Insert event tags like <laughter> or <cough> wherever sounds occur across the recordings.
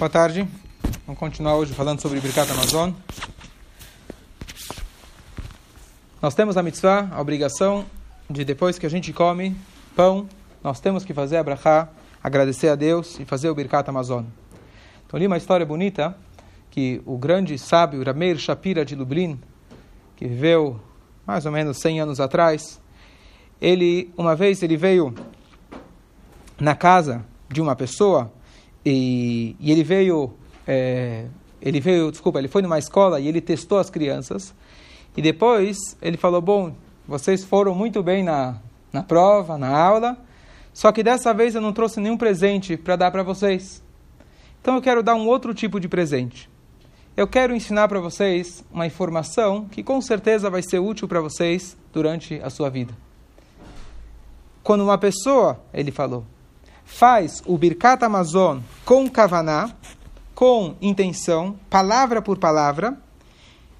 Boa tarde. Vamos continuar hoje falando sobre Birkat Amazon. Nós temos a mitzvah, a obrigação de depois que a gente come pão, nós temos que fazer a brachá, agradecer a Deus e fazer o Birkat Amazon. Então li uma história bonita que o grande sábio Rameir Shapira de Lublin, que viveu mais ou menos 100 anos atrás, ele uma vez ele veio na casa de uma pessoa e, e ele veio, é, ele veio, desculpa, ele foi numa escola e ele testou as crianças. E depois ele falou: Bom, vocês foram muito bem na, na prova, na aula, só que dessa vez eu não trouxe nenhum presente para dar para vocês. Então eu quero dar um outro tipo de presente. Eu quero ensinar para vocês uma informação que com certeza vai ser útil para vocês durante a sua vida. Quando uma pessoa, ele falou, faz o Birkat Amazon com kavaná, com intenção, palavra por palavra,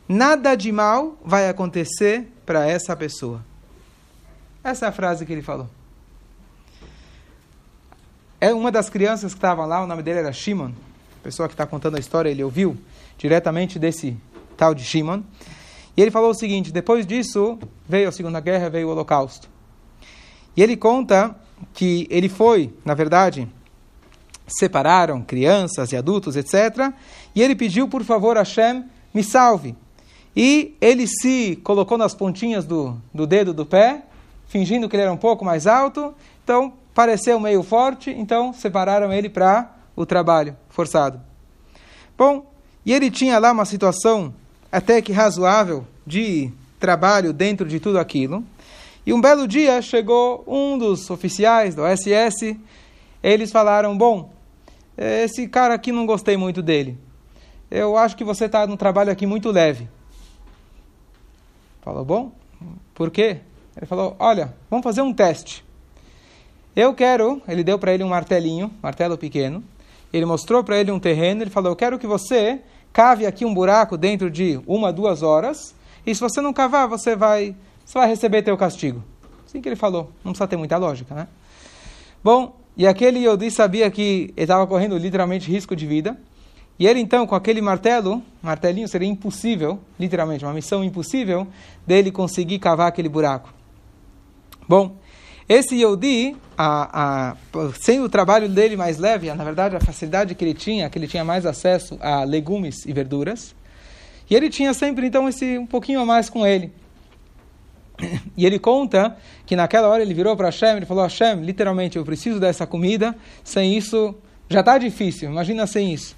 nada de mal vai acontecer para essa pessoa. Essa é a frase que ele falou. É uma das crianças que estavam lá, o nome dele era Shimon. A pessoa que está contando a história, ele ouviu diretamente desse tal de Shimon. E ele falou o seguinte: depois disso veio a Segunda Guerra, veio o Holocausto. E ele conta que ele foi, na verdade, separaram crianças e adultos, etc. E ele pediu, por favor, Hashem, me salve. E ele se colocou nas pontinhas do, do dedo do pé, fingindo que ele era um pouco mais alto. Então, pareceu meio forte, então separaram ele para o trabalho forçado. Bom, e ele tinha lá uma situação até que razoável de trabalho dentro de tudo aquilo. E um belo dia chegou um dos oficiais do SS. Eles falaram: Bom, esse cara aqui não gostei muito dele. Eu acho que você está no trabalho aqui muito leve. Falou: Bom, por quê? Ele falou: Olha, vamos fazer um teste. Eu quero. Ele deu para ele um martelinho, martelo pequeno. Ele mostrou para ele um terreno. Ele falou: Eu quero que você cave aqui um buraco dentro de uma, duas horas. E se você não cavar, você vai você vai receber teu castigo. Assim que ele falou. Não precisa ter muita lógica, né? Bom, e aquele Yodi sabia que estava correndo literalmente risco de vida. E ele então, com aquele martelo, martelinho, seria impossível, literalmente, uma missão impossível, dele conseguir cavar aquele buraco. Bom, esse Yodi, a, a, sem o trabalho dele mais leve, na verdade a facilidade que ele tinha, que ele tinha mais acesso a legumes e verduras, e ele tinha sempre então esse um pouquinho a mais com ele. <coughs> E ele conta que naquela hora ele virou para Hashem e falou: Hashem, literalmente, eu preciso dessa comida, sem isso já está difícil, imagina sem isso.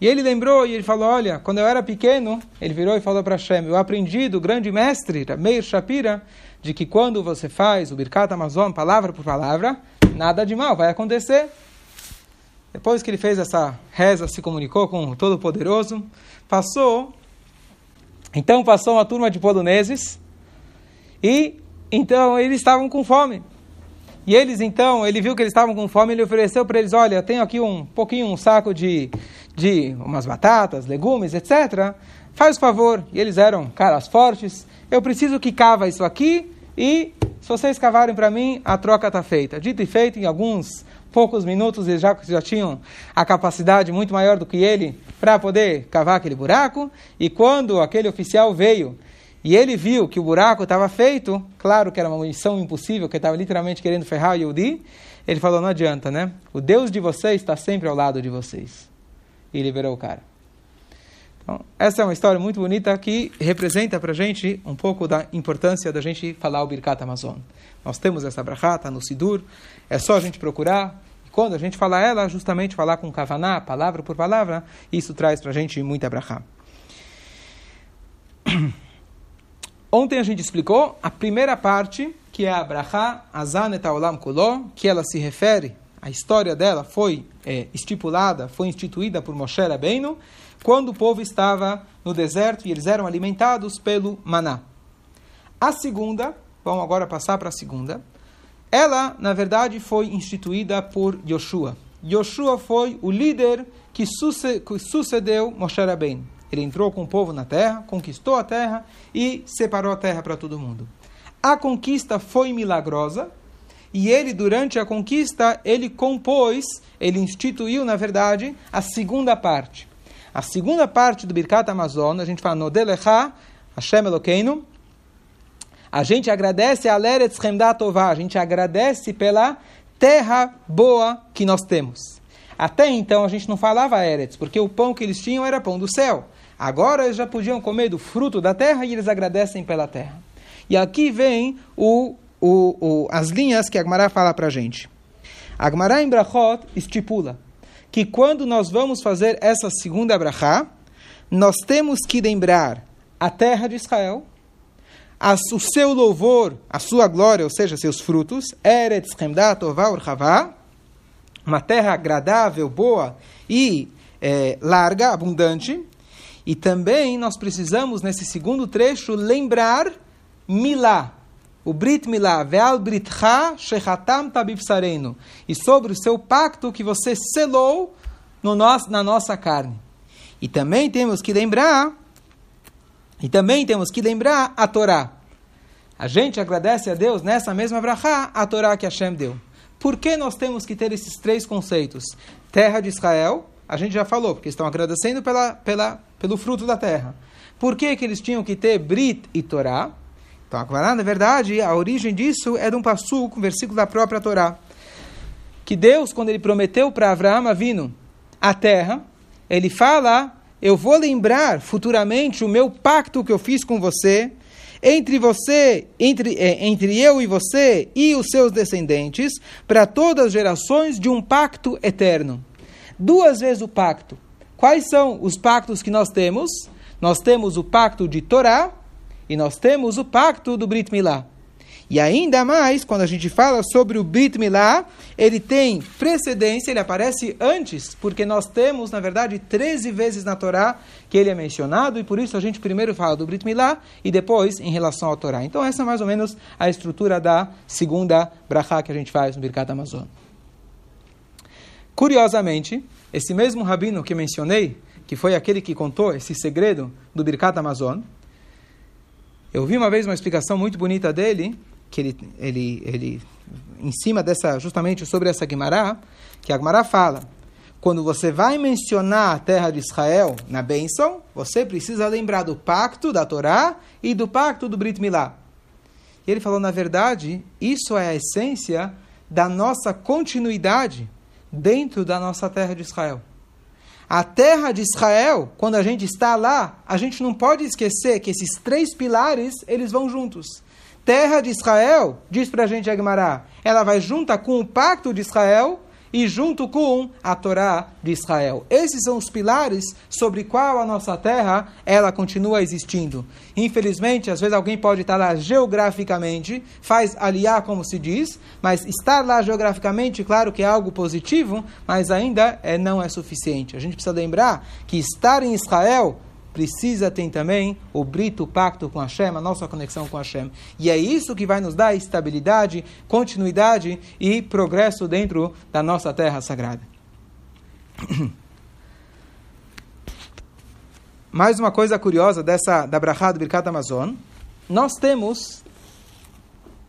E ele lembrou e ele falou: Olha, quando eu era pequeno, ele virou e falou para Hashem: Eu aprendi do grande mestre, Meir Shapira, de que quando você faz o Birkat Amazon, palavra por palavra, nada de mal vai acontecer. Depois que ele fez essa reza, se comunicou com o Todo-Poderoso, passou. Então passou uma turma de poloneses e então eles estavam com fome. E eles então, ele viu que eles estavam com fome, ele ofereceu para eles, olha, tenho aqui um pouquinho, um saco de, de umas batatas, legumes, etc. Faz o favor. E eles eram caras fortes. Eu preciso que cava isso aqui e se vocês cavarem para mim, a troca está feita. Dito e feito, em alguns poucos minutos eles já, já tinham a capacidade muito maior do que ele para poder cavar aquele buraco. E quando aquele oficial veio e ele viu que o buraco estava feito, claro que era uma missão impossível, que estava literalmente querendo ferrar o Yehudi, ele falou, não adianta, né? O Deus de vocês está sempre ao lado de vocês. E liberou o cara. Então, essa é uma história muito bonita que representa para gente um pouco da importância da gente falar o Birkat Amazon. Nós temos essa brachata no Sidur, é só a gente procurar. E quando a gente falar ela, justamente falar com kavaná, palavra por palavra, isso traz para a gente muita brachá. <clears throat> Ontem a gente explicou a primeira parte, que é a Bracha Azanet Olam Kulo, que ela se refere, a história dela foi é, estipulada, foi instituída por Moshe Rabbeinu, quando o povo estava no deserto e eles eram alimentados pelo maná. A segunda, vamos agora passar para a segunda, ela, na verdade, foi instituída por Yoshua. Yoshua foi o líder que sucedeu Moshe Rabbeinu. Ele entrou com o povo na terra, conquistou a terra e separou a terra para todo mundo. A conquista foi milagrosa e ele, durante a conquista, ele compôs, ele instituiu, na verdade, a segunda parte. A segunda parte do Birkat Amazon, a gente fala Nodelecha, Hashem Elokeinu, a gente agradece a Leretz Tová, a gente agradece pela terra boa que nós temos. Até então a gente não falava Eretz, porque o pão que eles tinham era pão do céu. Agora eles já podiam comer do fruto da terra e eles agradecem pela terra. E aqui vem o, o, o, as linhas que Agmará fala para a gente. Agmará em Brachot estipula que quando nós vamos fazer essa segunda brachá, nós temos que lembrar a terra de Israel, o seu louvor, a sua glória, ou seja, seus frutos, Eretz Chemdat Ovar Havá, uma terra agradável, boa e é, larga, abundante. E também nós precisamos, nesse segundo trecho, lembrar Milá, o Brit Milá, Veal Britcha Shechatam Tabibsareno, e sobre o seu pacto que você selou no nosso, na nossa carne. E também temos que lembrar e também temos que lembrar a Torá. A gente agradece a Deus nessa mesma brachá, a Torá que Hashem deu. Por que nós temos que ter esses três conceitos? Terra de Israel, a gente já falou, porque estão agradecendo pela, pela, pelo fruto da terra. Por que, que eles tinham que ter Brit e Torá? Então, agora, na verdade, a origem disso é de um passuco, um versículo da própria Torá. Que Deus, quando ele prometeu para Abraão vindo a terra, ele fala eu vou lembrar futuramente o meu pacto que eu fiz com você, entre você, entre, é, entre eu e você e os seus descendentes, para todas as gerações de um pacto eterno. Duas vezes o pacto. Quais são os pactos que nós temos? Nós temos o pacto de Torá e nós temos o pacto do Brit Milá. E ainda mais, quando a gente fala sobre o Brit Milá, ele tem precedência, ele aparece antes, porque nós temos, na verdade, 13 vezes na Torá que ele é mencionado, e por isso a gente primeiro fala do Brit Milá e depois em relação ao Torá. Então essa é mais ou menos a estrutura da segunda brachá que a gente faz no Birkat Amazon. Curiosamente, esse mesmo rabino que mencionei, que foi aquele que contou esse segredo do Birkat Amazon, eu vi uma vez uma explicação muito bonita dele, que ele, ele, ele em cima dessa, justamente sobre essa Guimará, que a Guimará fala, quando você vai mencionar a terra de Israel na bênção, você precisa lembrar do pacto da Torá e do pacto do Brit Milá. E ele falou, na verdade, isso é a essência da nossa continuidade dentro da nossa terra de Israel. A terra de Israel, quando a gente está lá, a gente não pode esquecer que esses três pilares, eles vão juntos terra de Israel, diz para a gente Agmará, ela vai junta com o pacto de Israel e junto com a Torá de Israel. Esses são os pilares sobre qual a nossa terra ela continua existindo. Infelizmente, às vezes alguém pode estar lá geograficamente, faz aliar como se diz, mas estar lá geograficamente, claro que é algo positivo, mas ainda é, não é suficiente. A gente precisa lembrar que estar em Israel precisa ter também o brito, pacto com Hashem, a nossa conexão com Hashem. E é isso que vai nos dar estabilidade, continuidade e progresso dentro da nossa terra sagrada. <coughs> Mais uma coisa curiosa dessa da Brachá do Birkat Amazon, nós temos,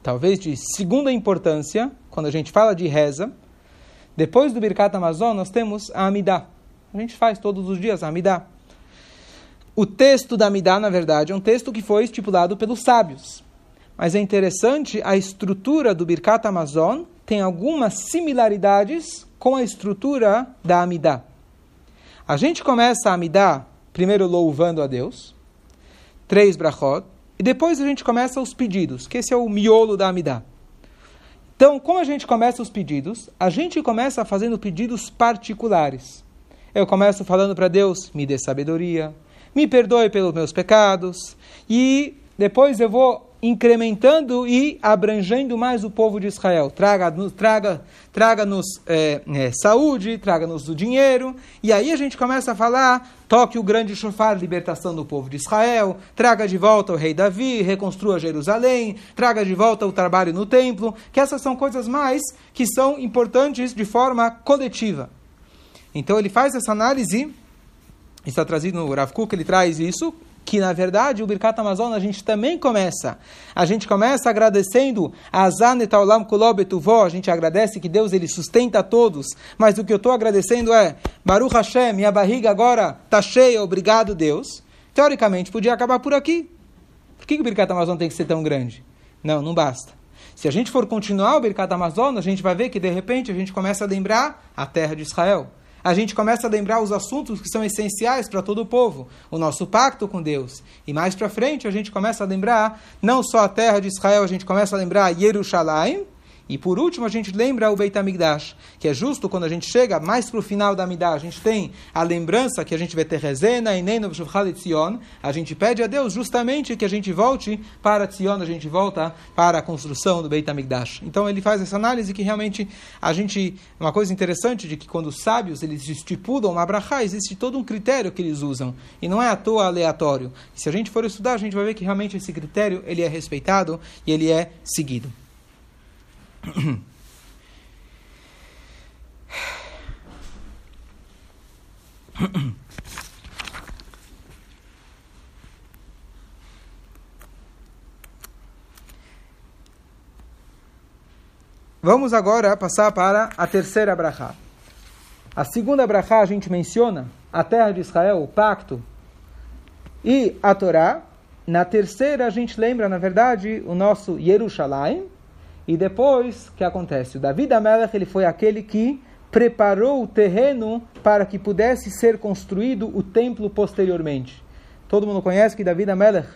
talvez de segunda importância, quando a gente fala de reza, depois do Birkat Amazon nós temos a Amidah. A gente faz todos os dias a Amidah. O texto da Midah, na verdade, é um texto que foi estipulado pelos sábios. Mas é interessante, a estrutura do Birkat Amazon tem algumas similaridades com a estrutura da Amidah. A gente começa a Amidah primeiro louvando a Deus, três brachot, e depois a gente começa os pedidos, que esse é o miolo da Amidah. Então, como a gente começa os pedidos? A gente começa fazendo pedidos particulares. Eu começo falando para Deus, me dê sabedoria, me perdoe pelos meus pecados, e depois eu vou incrementando e abrangendo mais o povo de Israel. Traga-nos traga, traga é, é, saúde, traga-nos o dinheiro, e aí a gente começa a falar, toque o grande chofar, libertação do povo de Israel, traga de volta o rei Davi, reconstrua Jerusalém, traga de volta o trabalho no templo, que essas são coisas mais que são importantes de forma coletiva. Então ele faz essa análise está trazido no Rav Kuk, ele traz isso que na verdade o Birkat Amazon a gente também começa. A gente começa agradecendo a Zanet Aulam Kulobetuvó, a gente agradece que Deus ele sustenta todos, mas o que eu estou agradecendo é Baruch Hashem, minha barriga agora está cheia, obrigado Deus. Teoricamente podia acabar por aqui. Por que o Birkat Amazon tem que ser tão grande? Não, não basta. Se a gente for continuar o Birkat Amazon, a gente vai ver que de repente a gente começa a lembrar a terra de Israel a gente começa a lembrar os assuntos que são essenciais para todo o povo, o nosso pacto com Deus. E mais para frente a gente começa a lembrar não só a terra de Israel, a gente começa a lembrar Jerusalém, e por último, a gente lembra o Beit HaMikdash, que é justo quando a gente chega mais para o final da Midah, a gente tem a lembrança que a gente vai ter rezena e nem no Tzion, a gente pede a Deus justamente que a gente volte para Tzion, a gente volta para a construção do Beit HaMikdash. Então ele faz essa análise que realmente a gente, uma coisa interessante de que quando os sábios eles estipulam uma brachá, existe todo um critério que eles usam, e não é à toa aleatório. E se a gente for estudar, a gente vai ver que realmente esse critério ele é respeitado e ele é seguido. Vamos agora passar para a terceira brachá. A segunda brachá a gente menciona a terra de Israel, o pacto e a Torá. Na terceira a gente lembra, na verdade, o nosso Jerusalém, e depois, o que acontece? O Davi Amelech, ele foi aquele que preparou o terreno para que pudesse ser construído o templo posteriormente. Todo mundo conhece que Davi Amelech,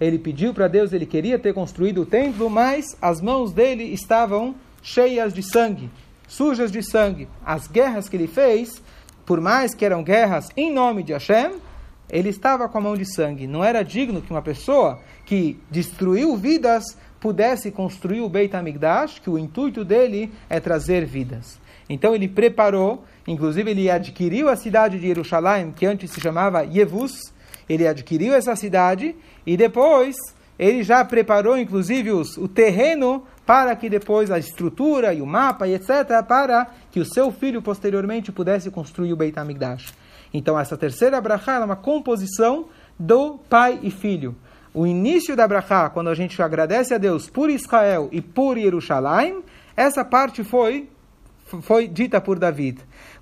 ele pediu para Deus, ele queria ter construído o templo, mas as mãos dele estavam cheias de sangue, sujas de sangue. As guerras que ele fez, por mais que eram guerras em nome de Hashem, ele estava com a mão de sangue. Não era digno que uma pessoa que destruiu vidas pudesse construir o Beit HaMikdash, que o intuito dele é trazer vidas. Então ele preparou, inclusive ele adquiriu a cidade de Jerusalém, que antes se chamava Yevus, ele adquiriu essa cidade e depois ele já preparou inclusive os, o terreno para que depois a estrutura e o mapa e etc. para que o seu filho posteriormente pudesse construir o Beit HaMikdash. Então essa terceira brachá é uma composição do pai e filho o início da Brachá, quando a gente agradece a Deus por Israel e por Jerusalém, essa parte foi foi dita por David.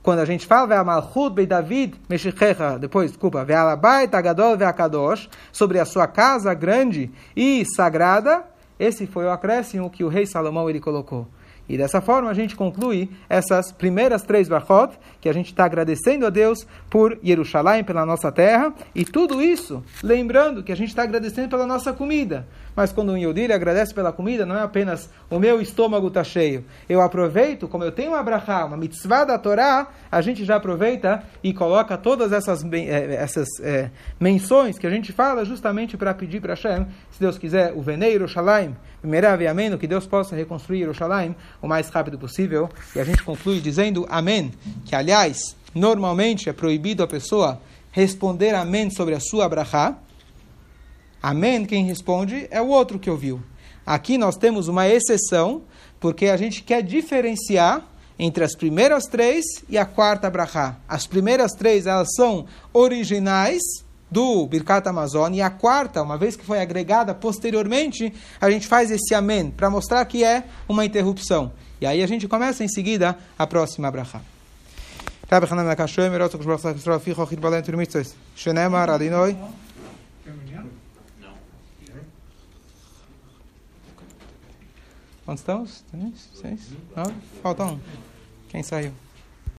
Quando a gente fala Malchut be David Meshichecha, depois, desculpa, Ve'alabai Tagadol Ve'akadosh, sobre a sua casa grande e sagrada, esse foi o acréscimo que o rei Salomão ele colocou. E dessa forma a gente conclui essas primeiras três brachot, que a gente está agradecendo a Deus por Jerusalém, pela nossa terra, e tudo isso lembrando que a gente está agradecendo pela nossa comida. Mas quando um Yehudi agradece pela comida, não é apenas o meu estômago está cheio. Eu aproveito, como eu tenho uma brachá, uma mitzvah da Torá, a gente já aproveita e coloca todas essas, eh, essas é, menções que a gente fala justamente para pedir para Hashem, se Deus quiser, o Veneiro Shalaim, Merav e Amém, que Deus possa reconstruir Jerusalém o mais rápido possível. E a gente conclui dizendo Amém, que aliás, normalmente é proibido a pessoa responder Amém sobre a sua brachá. Amém, quem responde é o outro que ouviu. Aqui nós temos uma exceção, porque a gente quer diferenciar entre as primeiras três e a quarta brachá. As primeiras três, elas são originais, do Birkat Amazon, e a quarta, uma vez que foi agregada posteriormente, a gente faz esse amém, para mostrar que é uma interrupção. E aí a gente começa em seguida a próxima bracha. Quantos estamos? Seis? Nove? Falta um. Quem saiu?